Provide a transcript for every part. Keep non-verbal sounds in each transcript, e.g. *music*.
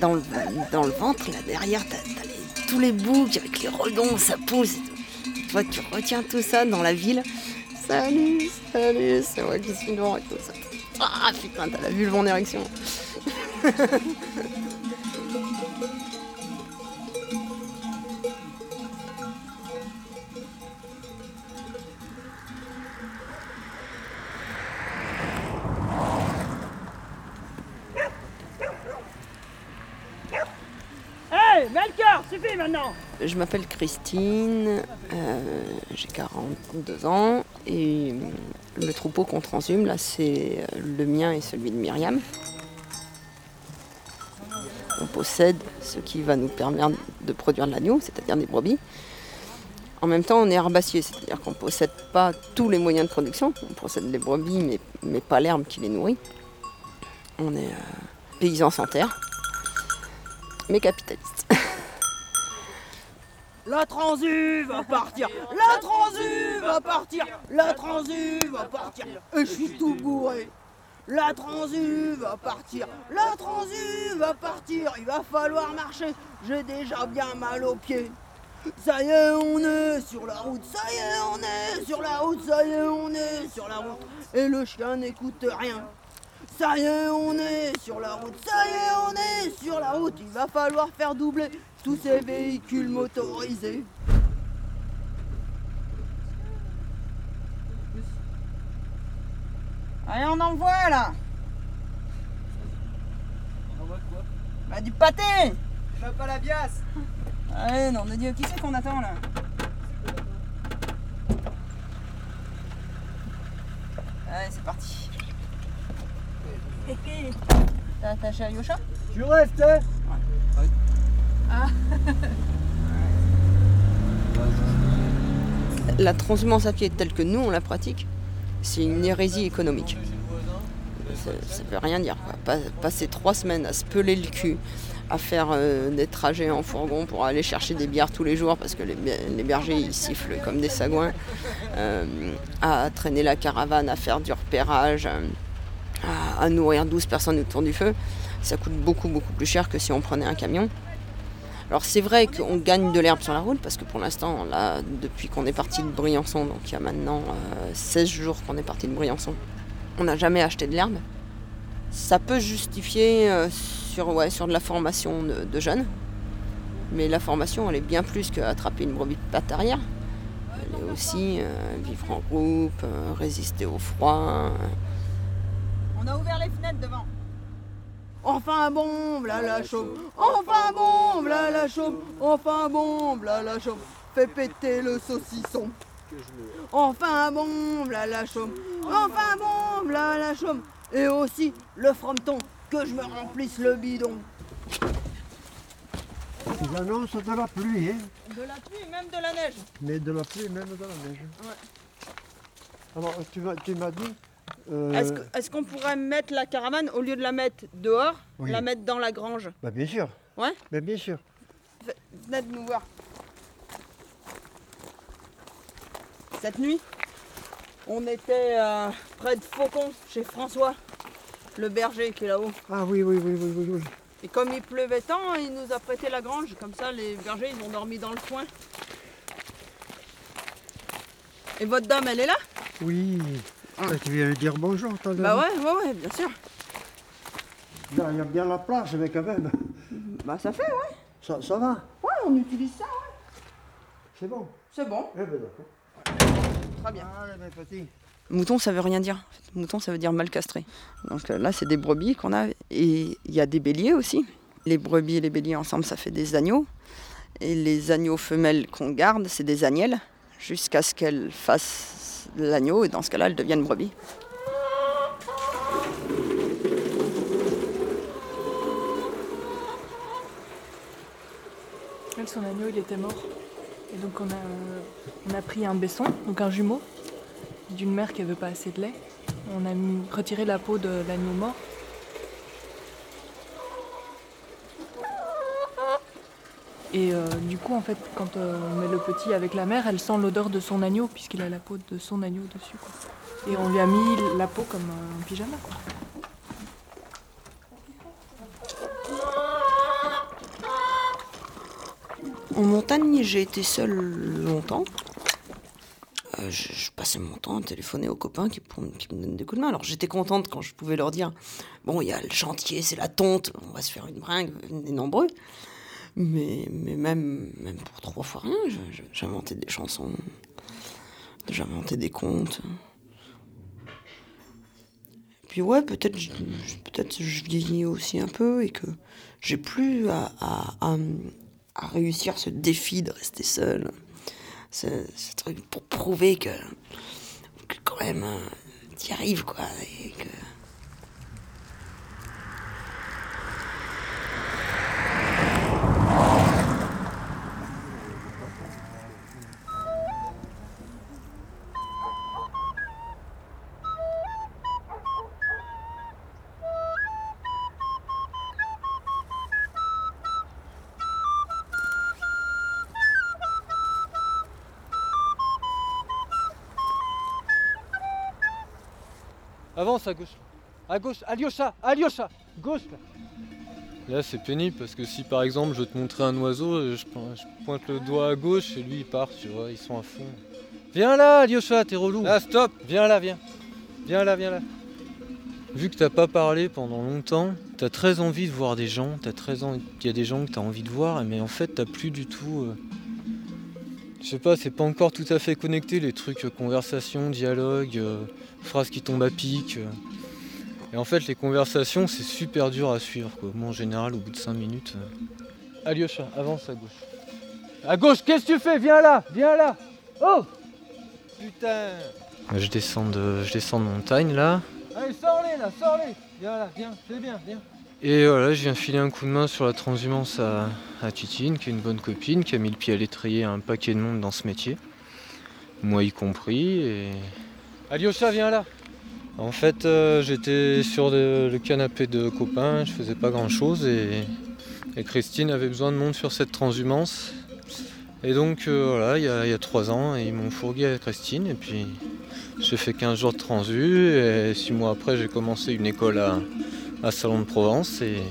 dans le, dans le ventre, là derrière, t'as, tous les boucs avec les redons, ça pousse. Toi, tu retiens tout ça dans la ville. Salut, salut, c'est moi qui suis noir et tout ça. Ah putain, t'as la vulve en érection. *laughs* Je m'appelle Christine, euh, j'ai 42 ans et le troupeau qu'on transhume, là, c'est le mien et celui de Myriam. On possède ce qui va nous permettre de produire de l'agneau, c'est-à-dire des brebis. En même temps, on est herbacier, c'est-à-dire qu'on ne possède pas tous les moyens de production. On possède les brebis, mais, pas l'herbe qui les nourrit. On est euh, paysans sans terre, mais capitalistes. La transu va partir, la transu va partir, la transu va partir, et je suis tout bourré. La transu va partir, la transu va partir, il va falloir marcher, j'ai déjà bien mal aux pieds. Ça y est, on est sur la route, ça y est, on est sur la route, ça y est, on est sur la route, et le chien n'écoute rien. Ça y est, on est sur la route, ça y est, on est sur la route, il va falloir faire doubler tous ces véhicules motorisés. Allez, on envoie là. On envoie quoi? Bah du pâté. Je pas la biasse Allez, non, on a dit qui c'est qu'on attend là? Allez, c'est parti. T'as attaché à Yosha Tu rêves, t'es ah. La transhumance à pied telle que nous on la pratique, c'est une hérésie économique. Ça, ne veut rien dire. Passer trois semaines à se peler le cul, à faire euh, des trajets en fourgon pour aller chercher des bières tous les jours parce que les, bergers ils sifflent comme des sagouins, euh, à traîner la caravane, à faire du repérage, euh, à, nourrir 12 personnes autour du feu, ça coûte beaucoup beaucoup plus cher que si on prenait un camion. Alors c'est vrai qu'on gagne de l'herbe sur la route parce que pour l'instant, là, depuis qu'on est parti de Briançon, donc il y a maintenant 16 euh, jours qu'on est parti de Briançon, on n'a jamais acheté de l'herbe. Ça peut justifier euh, sur, ouais, sur de la formation de, jeunes, mais la formation, elle est bien plus qu'attraper une brebis de patte arrière. Elle est aussi euh, vivre en groupe, résister au froid. On a ouvert les fenêtres devant. Enfin bon, v'là la chaume. Enfin bon, v'là la chaume. Enfin bon, v'là la chaume. Fais péter le saucisson. Enfin bon, v'là la chaume. Enfin bon, v'là la chaume. Et aussi le frometon, que je me remplisse le bidon. Ils annoncent de la pluie, hein De la pluie, même de la neige. Mais de la pluie, même de la neige. Ouais. Alors, tu m'as dit euh, est-ce qu'on pourrait mettre la caravane, au lieu de la mettre dehors, la mettre dans la grange? Bah, Bien sûr. Ouais bah, Bien sûr. Venez de nous voir. Cette nuit, on était euh, près de Faucon, chez François, le berger qui est là-haut. Ah oui, oui, oui, oui, oui, Et comme il pleuvait tant, il nous a prêté la grange. Comme ça, les bergers, ils ont dormi dans le coin. Et votre dame, elle est là? Oui. Ah, tu viens lui dire bonjour, toi Bah ouais, ouais, ouais, bien sûr. il y a bien la plage, mais quand même. Bah ça fait, ouais. Ça, ça va Ouais, on utilise ça, ouais. C'est bon C'est bon. Eh ben d'accord. Très bien. Allez, mes petits. Mouton, ça veut rien dire. Mouton, ça veut dire mal castré. Donc euh, là, c'est des brebis qu'on a. Et il y a des béliers aussi. Les brebis et les béliers ensemble, ça fait des agneaux. Et les agneaux femelles qu'on garde, c'est des agnelles, jusqu'à ce qu'elles fassent l'agneau et dans ce cas-là, elles deviennent brebis. Elle, son agneau, il était mort. Et donc on a, on a pris un baisson, donc un jumeau, d'une mère qui n'avait pas assez de lait. On a retiré la peau de l'agneau mort Et euh, du coup, en fait, quand euh, on met le petit avec la mère, elle sent l'odeur de son agneau, puisqu'il a la peau de son agneau dessus. Quoi. Et on lui a mis la peau comme un pyjama. Quoi. En montagne, j'ai été seule longtemps. Euh, je, passais mon temps à téléphoner aux copains qui, qui me donnent des coups de main. Alors j'étais contente quand je pouvais leur dire Bon, il y a le chantier, c'est la tonte, on va se faire une bringue, venez nombreux. Mais, mais même, même pour trois fois rien, j'inventais des chansons, j'inventais des contes. Puis ouais, peut-être je- je- vieillis aussi un peu et que j'ai plus à, à- à- réussir ce défi de rester seul. Ce, ce truc pour prouver que, quand même euh, t'y arrives quoi. Avance à gauche. À gauche. Alyosha Alyosha Gauche là. Là c'est pénible parce que si par exemple je te montrer un oiseau, je, po- je pointe le doigt à gauche et lui il part, tu vois, ils sont à fond. Viens là Alyosha, t'es relou. Là stop Viens là, viens. Viens là, viens là. Vu que t'as pas parlé pendant longtemps, t'as très envie de voir des gens, t'as très envie. Il y a des gens que t'as envie de voir, mais en fait t'as plus du tout. euh, Je sais pas, c'est pas encore tout à fait connecté les trucs euh, conversation, dialogue, euh, phrases qui tombent à pic. euh. Et en fait, les conversations, c'est super dur à suivre. Quoi. Moi, en général, au bout de 5 minutes. euh. Alyosha, avance à gauche. À gauche, qu'est-ce que tu fais? Viens là Viens là Oh Putain je descends, de, je descends de montagne là. Allez, sors-les là, sors-les Viens là, viens, c'est bien, viens. Et voilà, je viens filer un coup de main sur la transhumance à, à Titine, qui est une bonne copine, qui a mis le pied à l'étrier à un paquet de monde dans ce métier. Moi y compris. Et... Alyosha, viens là En fait, euh, j'étais sur le, le canapé de copains, je faisais pas grand chose et, et Christine avait besoin de monde sur cette transhumance. Et donc euh, voilà, il y, a, il y a trois ans, ils m'ont fourgué à Christine et puis j'ai fait 15 jours de transu et six mois après j'ai commencé une école à, à Salon de Provence et,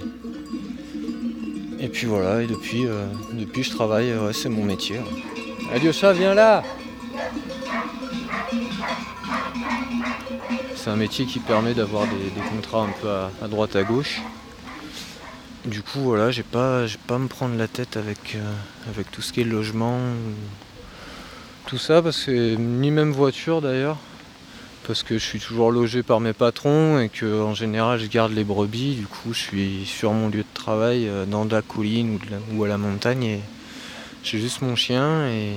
et puis voilà, et depuis, euh, depuis je travaille, ouais, c'est mon métier. ouais. Alyosha, viens là C'est un métier qui permet d'avoir des, des contrats un peu à, à droite à gauche. Du coup voilà, j'ai pas, pas à me prendre la tête avec, euh, avec tout ce qui est logement, ou tout ça, parce que ni même voiture d'ailleurs, parce que je suis toujours logé par mes patrons et que en général je garde les brebis. Du coup, je suis sur mon lieu de travail euh, dans de la colline ou, à la montagne et j'ai juste mon chien et,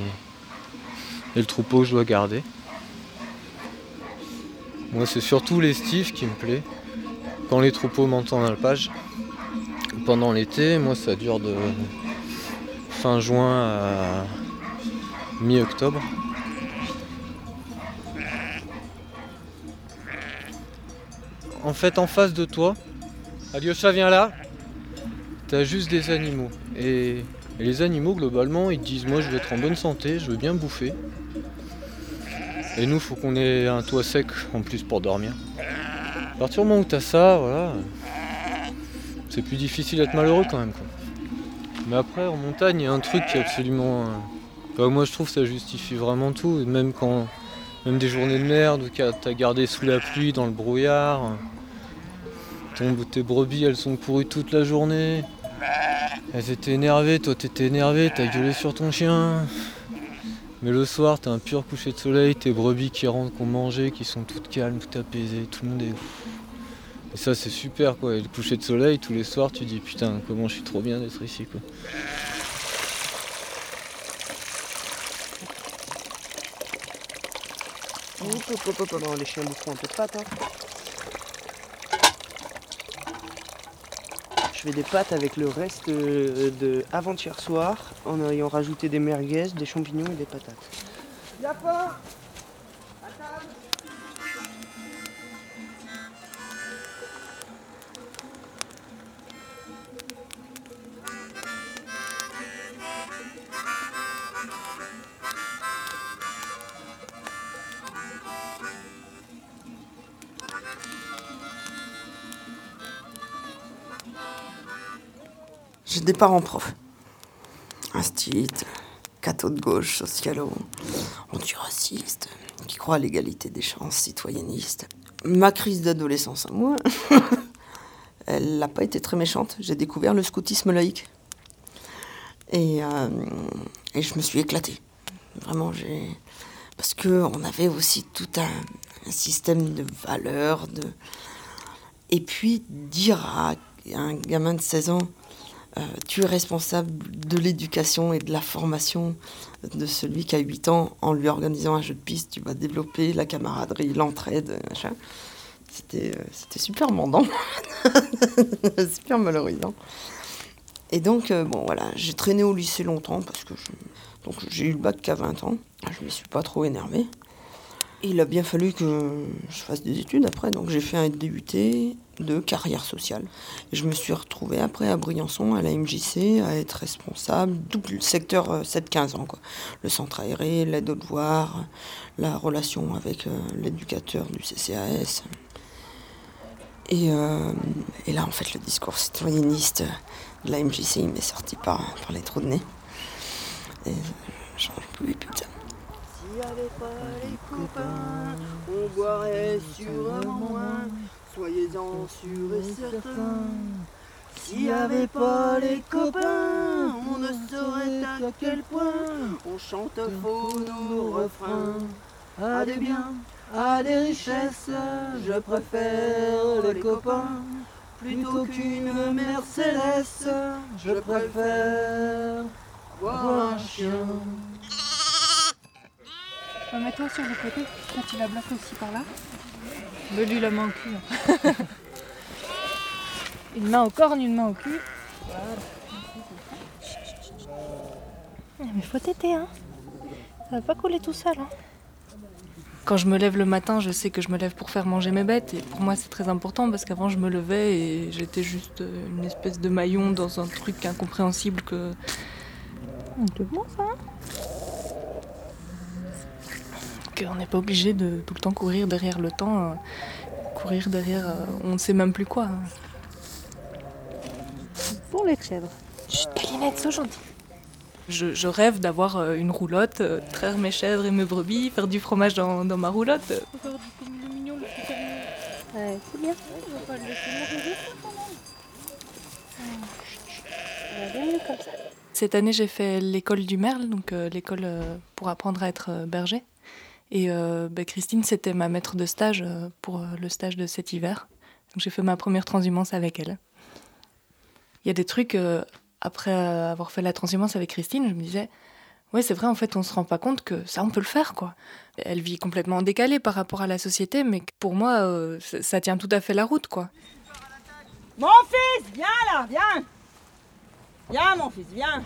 le troupeau que je dois garder. Moi, c'est surtout l'estif qui me plaît. Quand les troupeaux montent en alpage, pendant l'été, moi ça dure de fin juin à mi-octobre. En fait, en face de toi, Alyosha, viens là. T'as juste des animaux. Et, les animaux, globalement, ils te disent Moi, je veux être en bonne santé, je veux bien bouffer. Et nous, faut qu'on ait un toit sec en plus pour dormir. À partir du moment où t'as ça, voilà, c'est plus difficile d'être malheureux quand même. Mais après, en montagne, il y a un truc qui est absolument. euh, moi, je trouve que ça justifie vraiment tout. Même quand. Même des journées de merde où t'as gardé sous la pluie, dans le brouillard. Tes brebis, elles sont courues toute la journée. Elles étaient énervées, toi t'étais énervé, t'as gueulé sur ton chien. Mais le soir, t'as un pur coucher de soleil, tes brebis qui rentrent, qui ont mangé, qui sont toutes calmes, toutes apaisées, tout le monde est. Et ça, c'est super quoi. Et le coucher de soleil, tous les soirs, tu dis putain, comment je suis trop bien d'être ici quoi. Non, les chiens un peu de pâtes. hein. Je fais des pâtes avec le reste euh, de avant-hier soir en ayant rajouté des merguez, des champignons et des patates. J'ai des parents profs. instit, catho de gauche, socialo, antiraciste, qui croit à l'égalité des chances, citoyenniste. Ma crise d'adolescence à moi, *laughs* elle n'a pas été très méchante. J'ai découvert le scoutisme laïque. Et, euh, et je me suis éclatée. Vraiment, j'ai. Parce qu'on avait aussi tout un, un système de valeurs. De... Et puis, dire à un gamin de 16 ans, euh, tu es responsable de l'éducation et de la formation de celui qui a 8 ans en lui organisant un jeu de piste, tu vas développer la camaraderie, l'entraide. C'était, euh, c'était super mandant, *laughs* super valorisant. Et donc, euh, bon voilà, j'ai traîné au lycée longtemps parce que j'ai eu le bac qu'à 20 ans. Je ne me suis pas trop énervée. Il a bien fallu que je fasse des études après, donc j'ai fait un DUT de carrière sociale. Je me suis retrouvée après à Briançon, à la MJC, à être responsable tout le secteur euh, 7-15 ans. Quoi. Le centre aéré, l'aide aux devoirs, la relation avec euh, l'éducateur du CCAS. Et, euh, et là, en fait, le discours citoyenniste de la MJC, il m'est sorti par, par les trous de nez. Et j'en pouvais plus de ça. S'il n'y avait pas les copains, on boirait sûrement moins. Soyez-en sûrs et certains. S'il n'y avait pas les copains, on ne saurait à quel point on chante faux nos refrains. À des biens, à des richesses, je préfère les copains. Plutôt qu'une Mercedes, je préfère voir un chien. Mets-toi sur le côté, quand il la bloque aussi par là. Me lui la main au cul. hein. *laughs* une main au corne, une main au cul. Mais faut t'aider, hein. Ça va pas couler tout seul, hein. Quand je me lève le matin, je sais que je me lève pour faire manger mes bêtes. Et pour moi, c'est très important parce qu'avant, je me levais et j'étais juste euh, une espèce de maillon dans un truc incompréhensible que. C'est bon ça, hein qu'on n'est pas obligé de tout le temps courir derrière le temps, euh, courir derrière euh, on ne sait même plus quoi. hein. Pour les chèvres. Chut, Calinette, sois gentille. Je, je rêve d'avoir euh, une roulotte, traire mes chèvres et mes brebis, faire du fromage dans, dans ma roulotte. Ouais, c'est bien. Ça. Cette année, j'ai fait l'école du Merle, donc euh, l'école pour apprendre à être berger. Et euh, bah, Christine, c'était ma maître de stage euh, pour euh, le stage de cet hiver. J'ai fait ma première transhumance avec elle. Il y a des trucs, après avoir fait la transhumance avec Christine, je me disais, ouais, c'est vrai, en fait, on se rend pas compte que ça, on peut le faire, quoi. Elle vit complètement décalée par rapport à la société, mais pour moi, ça ça tient tout à fait la route, quoi. Mon fils, viens là, viens Viens mon fils, viens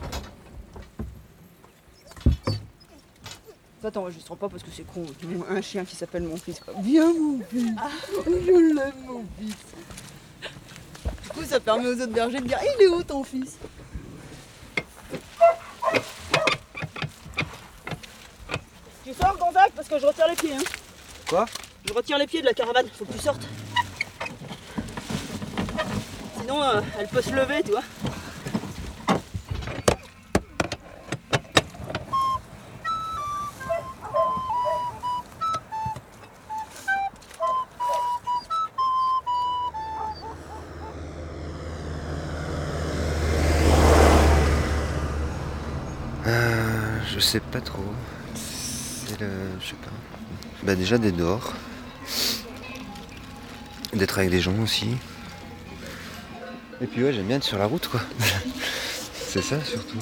Toi t'enregistres pas parce que c'est con, un chien qui s'appelle mon fils quoi. Viens mon fils Je l'aime mon fils Du coup ça permet aux autres bergers de dire il est où ton fils? Tu sors Gonzague parce que je retire les pieds hein. Quoi? Je retire les pieds de la caravane, faut que tu sortes. Sinon, euh, elle peut se lever, tu vois. Je sais pas trop. C'est le. Je sais pas. Bah, déjà d'être dehors. D'être avec des gens aussi. Et puis, ouais, j'aime bien être sur la route, quoi. *laughs* C'est ça surtout.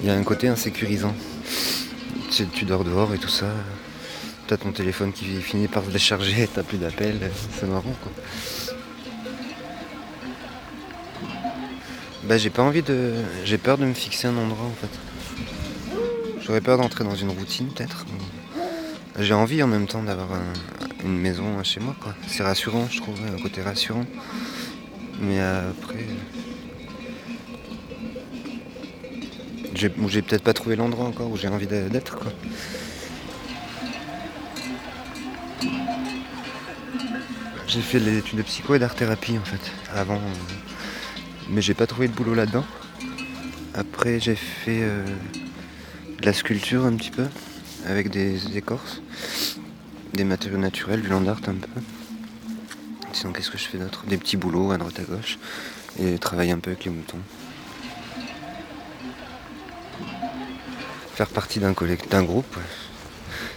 Il y a un côté insécurisant. Tu dors dehors et tout ça. T'as ton téléphone qui finit par se décharger, t'as plus d'appels, c'est marrant quoi. Bah j'ai pas envie de. J'ai peur de me fixer un endroit en fait. J'aurais peur d'entrer dans une routine peut-être. J'ai envie en même temps d'avoir un- une maison chez moi quoi. C'est rassurant je trouve, un côté rassurant. Mais après. J'ai j'ai peut-être pas trouvé l'endroit encore où j'ai envie d'être quoi. J'ai fait des études de psycho et d'art-thérapie en fait, avant. euh, mais j'ai pas trouvé de boulot là-dedans. Après, j'ai fait euh, de la sculpture un petit peu, avec des écorces, des matériaux naturels, du land art un peu. Sinon, qu'est-ce que je fais d'autre? Des petits boulots à droite à gauche, et travailler un peu avec les moutons. Faire partie d'un d'un groupe,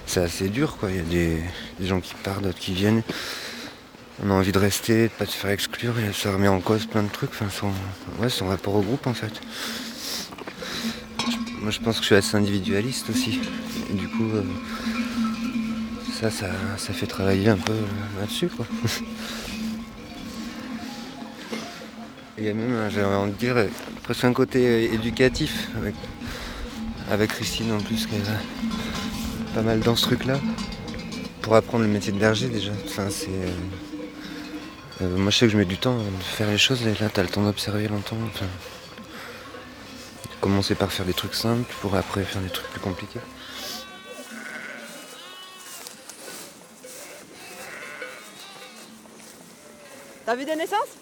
c'est assez dur quoi. Il y a des gens qui partent, d'autres qui viennent. On a envie de rester, de pas se faire exclure, et ça remet en cause plein de trucs. Enfin, son, rapport au groupe en fait. Moi je pense que je suis assez individualiste aussi. Et du coup, euh, ça, ça, ça fait travailler un peu euh, là-dessus. *laughs* Il y a même, euh, j'ai envie de dire, presque un côté éducatif avec, Christine en plus qui est pas mal dans ce truc-là. Pour apprendre le métier de berger déjà. Enfin, c'est, euh, moi je sais que je mets du temps à faire les choses et là t'as le temps d'observer longtemps. Enfin, commencer par faire des trucs simples pour après faire des trucs plus compliqués. T'as vu des naissances?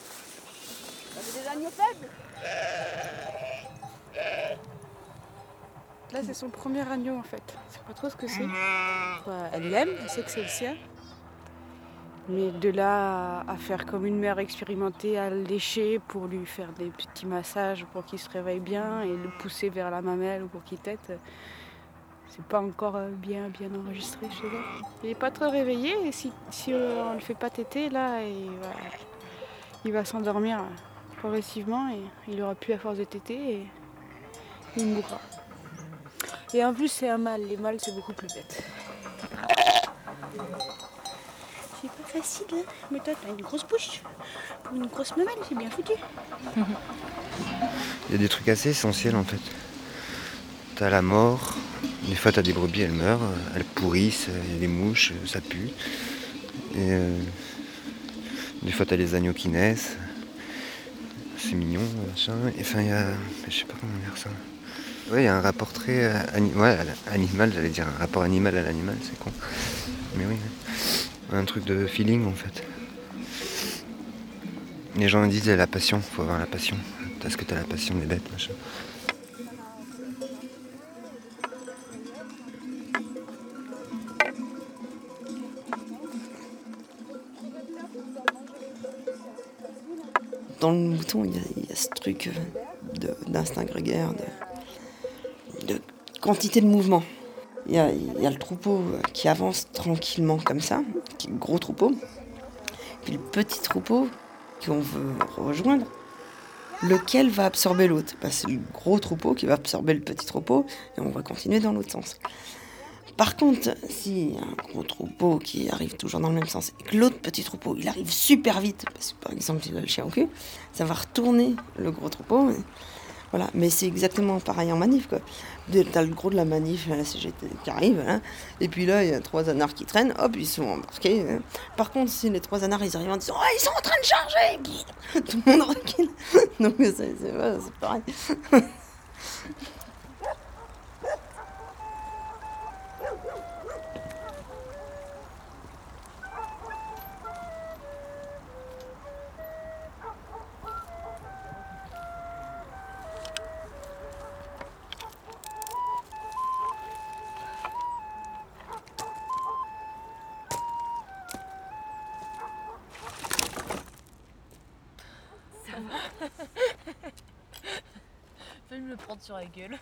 T'as vu des agneaux faibles? Là, c'est son premier agneau en fait. Je sais pas trop ce que c'est. Enfin, elle l'aime, elle sait que c'est le sien. Mais de là à faire comme une mère expérimentée, à le lécher pour lui faire des petits massages pour qu'il se réveille bien et le pousser vers la mamelle ou pour qu'il tète, c'est pas encore euh, bien, bien enregistré chez elle. Il est pas très réveillé et si, si on le fait pas téter, là, il va, il va s'endormir progressivement et il aura plus à force de téter et il mourra. Et en plus, c'est un mâle. Les mâles, c'est beaucoup plus bête. C'est pas facile, hein Mais toi, t'as une grosse bouche. Pour une grosse mamelle, c'est bien foutu. Il y a des trucs assez essentiels en fait. T'as la mort, des fois t'as des brebis, elles meurent, elles pourrissent, il y a des mouches, ça pue. Et euh, des fois t'as les agneaux qui naissent. C'est mignon, machin. Enfin, il y a. Je sais pas comment dire ça. Ouais, il y a un rapport très euh, ouais, animal, j'allais dire un rapport animal à l'animal, c'est con. Mais oui, ouais. Un truc de feeling en fait. Les gens me disent la passion, faut avoir la passion. Parce que t'as la passion des bêtes, machin. Dans le mouton, il y a, ce truc euh, d'instinct grégaire, de quantité de mouvement. Il y, a, le troupeau qui avance tranquillement comme ça, le gros troupeau. Puis le petit troupeau qu'on veut rejoindre, lequel va absorber l'autre. Bah, c'est le gros troupeau qui va absorber le petit troupeau et on va continuer dans l'autre sens. Par contre, si un gros troupeau qui arrive toujours dans le même sens et que l'autre petit troupeau il arrive super vite, parce que par exemple il a le chien au cul, ça va retourner le gros troupeau. Voilà, mais c'est exactement pareil en manif quoi. T'as le gros de la manif, qui arrive, hein, et puis là il y a trois anards qui traînent, hop ils sont embarqués. hein. Par contre, si les trois anards ils arrivent en disant oh, ils sont en train de charger, tout le monde recule. *laughs* Donc c'est c'est- c'est pareil. *laughs* Sur la gueule.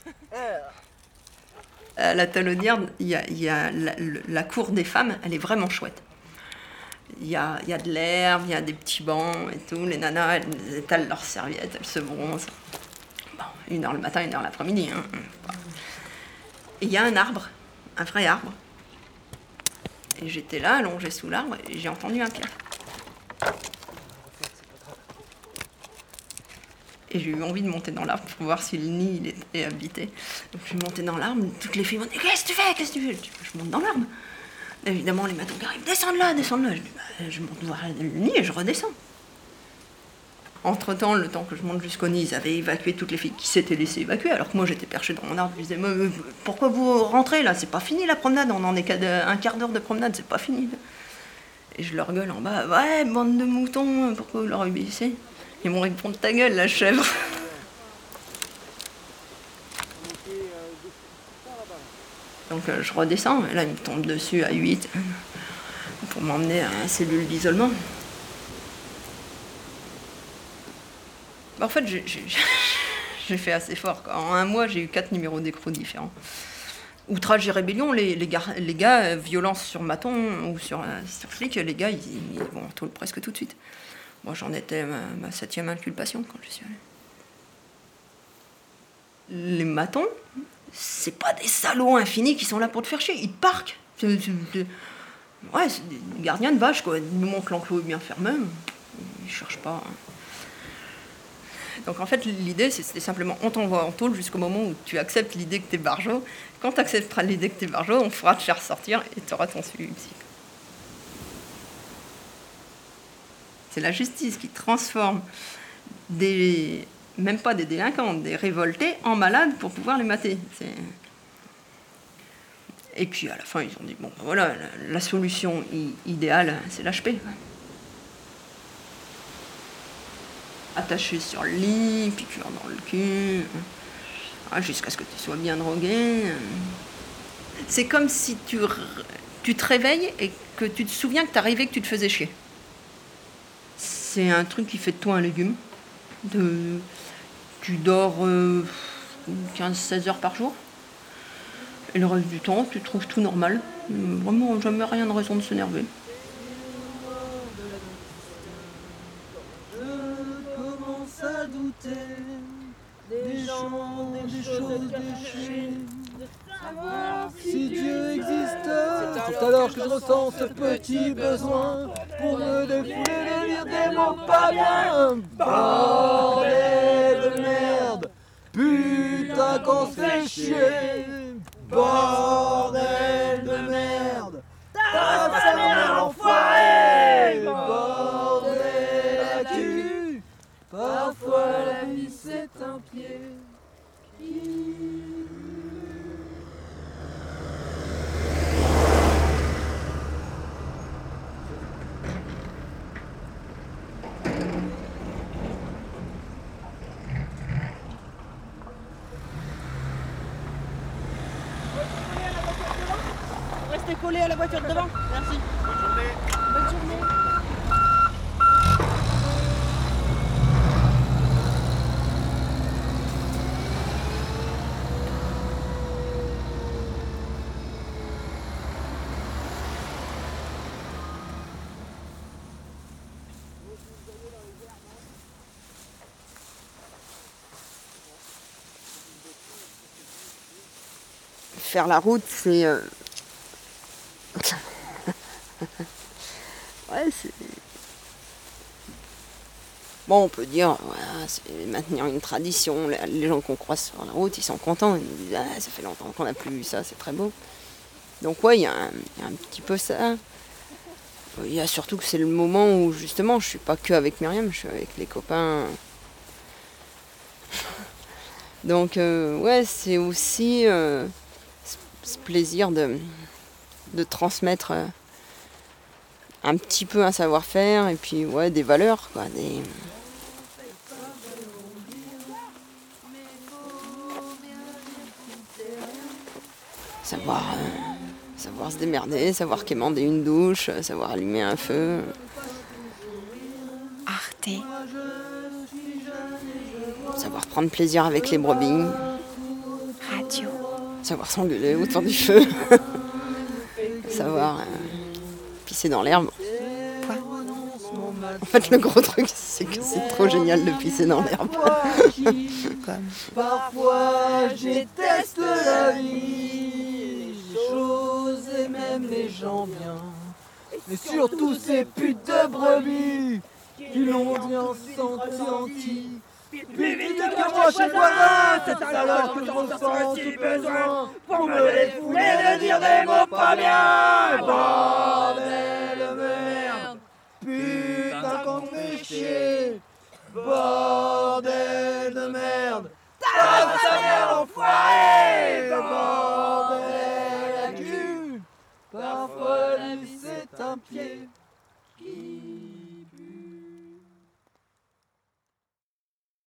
À *laughs* la talonnière, y a, la, cour des femmes, elle est vraiment chouette. Il y a, de l'herbe, il y a des petits bancs et tout. Les nanas, elles étalent leurs serviettes, elles se bronzent. Bon, une heure le matin, une heure l'après-midi. hein. Il y a un arbre, un vrai arbre. Et j'étais là, allongée sous l'arbre, et j'ai entendu un piaf. Et j'ai eu envie de monter dans l'arbre pour voir si le nid était habité. Donc je suis montée dans l'arbre, toutes les filles m'ont dit Qu'est-ce que tu fais? Qu'est-ce que tu Je monte dans l'arbre. Évidemment, les matons qui arrivent Descends de là, descends de là. Je dis Bah, Je monte voir le nid et je redescends. Entre temps, le temps que je monte jusqu'au nid, ils avaient évacué toutes les filles qui s'étaient laissées évacuer, alors que moi j'étais perchée dans mon arbre. Je disais Pourquoi vous rentrez là? C'est pas fini la promenade, on en est qu'à un quart d'heure de promenade, c'est pas fini. Et je leur gueule en bas, ouais, bande de moutons, pourquoi vous leur obéissez Ils m'ont répondu ta gueule, la chèvre. Donc euh, je redescends, et là il me tombe dessus à 8 pour m'emmener à la cellule d'isolement. Bah, en fait, j'ai- *laughs* fait assez fort. En un mois, j'ai eu quatre numéros d'écrou différents. Outrage et rébellion, les, les gars, les gars, euh, violence sur maton ou sur, euh, sur flic, les gars, ils, vont tôle presque tout de suite. Moi, j'en étais ma, septième inculpation quand je suis allée. Les matons, c'est pas des salauds infinis qui sont là pour te faire chier, ils te parquent. Ouais, c'est des gardiens de vache, quoi. Ils nous montrent l'enclos bien fermé, ils cherchent pas. hein. Donc en fait, l'idée, c'était simplement on t'envoie en tôle jusqu'au moment où tu acceptes l'idée que t'es barjot. Quand tu accepteras l'idée que t'es barjot, on fera te faire sortir et tu ton suivi. C'est la justice qui transforme des, même pas des délinquants, des révoltés en malades pour pouvoir les mater. Et puis à la fin, ils ont dit bon, ben voilà, la, solution idéale, c'est l'HP. Attaché sur le lit, piqûre dans le cul, ah, jusqu'à ce que tu sois bien drogué. C'est comme si tu, tu te réveilles et que tu te souviens que t'es arrivé que tu te faisais chier. C'est un truc qui fait de toi un légume. De, tu dors euh, 15-16 heures par jour. Et le reste du temps, tu trouves tout normal. Euh, Vraiment, jamais rien de raison de s'énerver. Si Dieu existe, c'est alors que je ressens ce petit besoin pour me défouler de lire des mots pas bien. Bordel de merde, putain qu'on se fait chier. Bordel de merde, ta mère enfoiré. Bordel à cul, parfois la vie c'est un pied. Restez collés à la voiture de devant. Merci. Bonne journée. Faire la route, c'est. euh, ouais, c'est. Bon, on peut dire, c'est maintenir une tradition. Les- gens qu'on croise sur la route, ils sont contents. Ils nous disent, ah, ça fait longtemps qu'on n'a plus vu ça, c'est très beau. Donc, ouais, il y, a un petit peu ça. Il y a surtout que c'est le moment où, justement, je suis pas que avec Myriam, je suis avec les copains. *laughs* Donc, euh, ouais, c'est aussi euh, ce- plaisir de, transmettre euh, un petit peu un savoir-faire et puis, ouais, des valeurs, quoi. Savoir, euh, savoir se démerder, savoir quémander une douche, savoir allumer un feu. Arte. Savoir prendre plaisir avec les brebis. Radio. Savoir s'engueuler autour du feu. *laughs* Savoir euh, pisser dans l'herbe. En fait, le gros truc, c'est que c'est trop génial de pisser dans l'herbe. *laughs* Parfois je déteste la vie, et même les gens bien. Et surtout ces putes de brebis qui l'ont bien senti. Puis vite que moi chez voisin, c'est alors que je ressens si besoin pour me défouler de dire des mots pas bien. Bordel de merde, putain qu'on chier. Bordel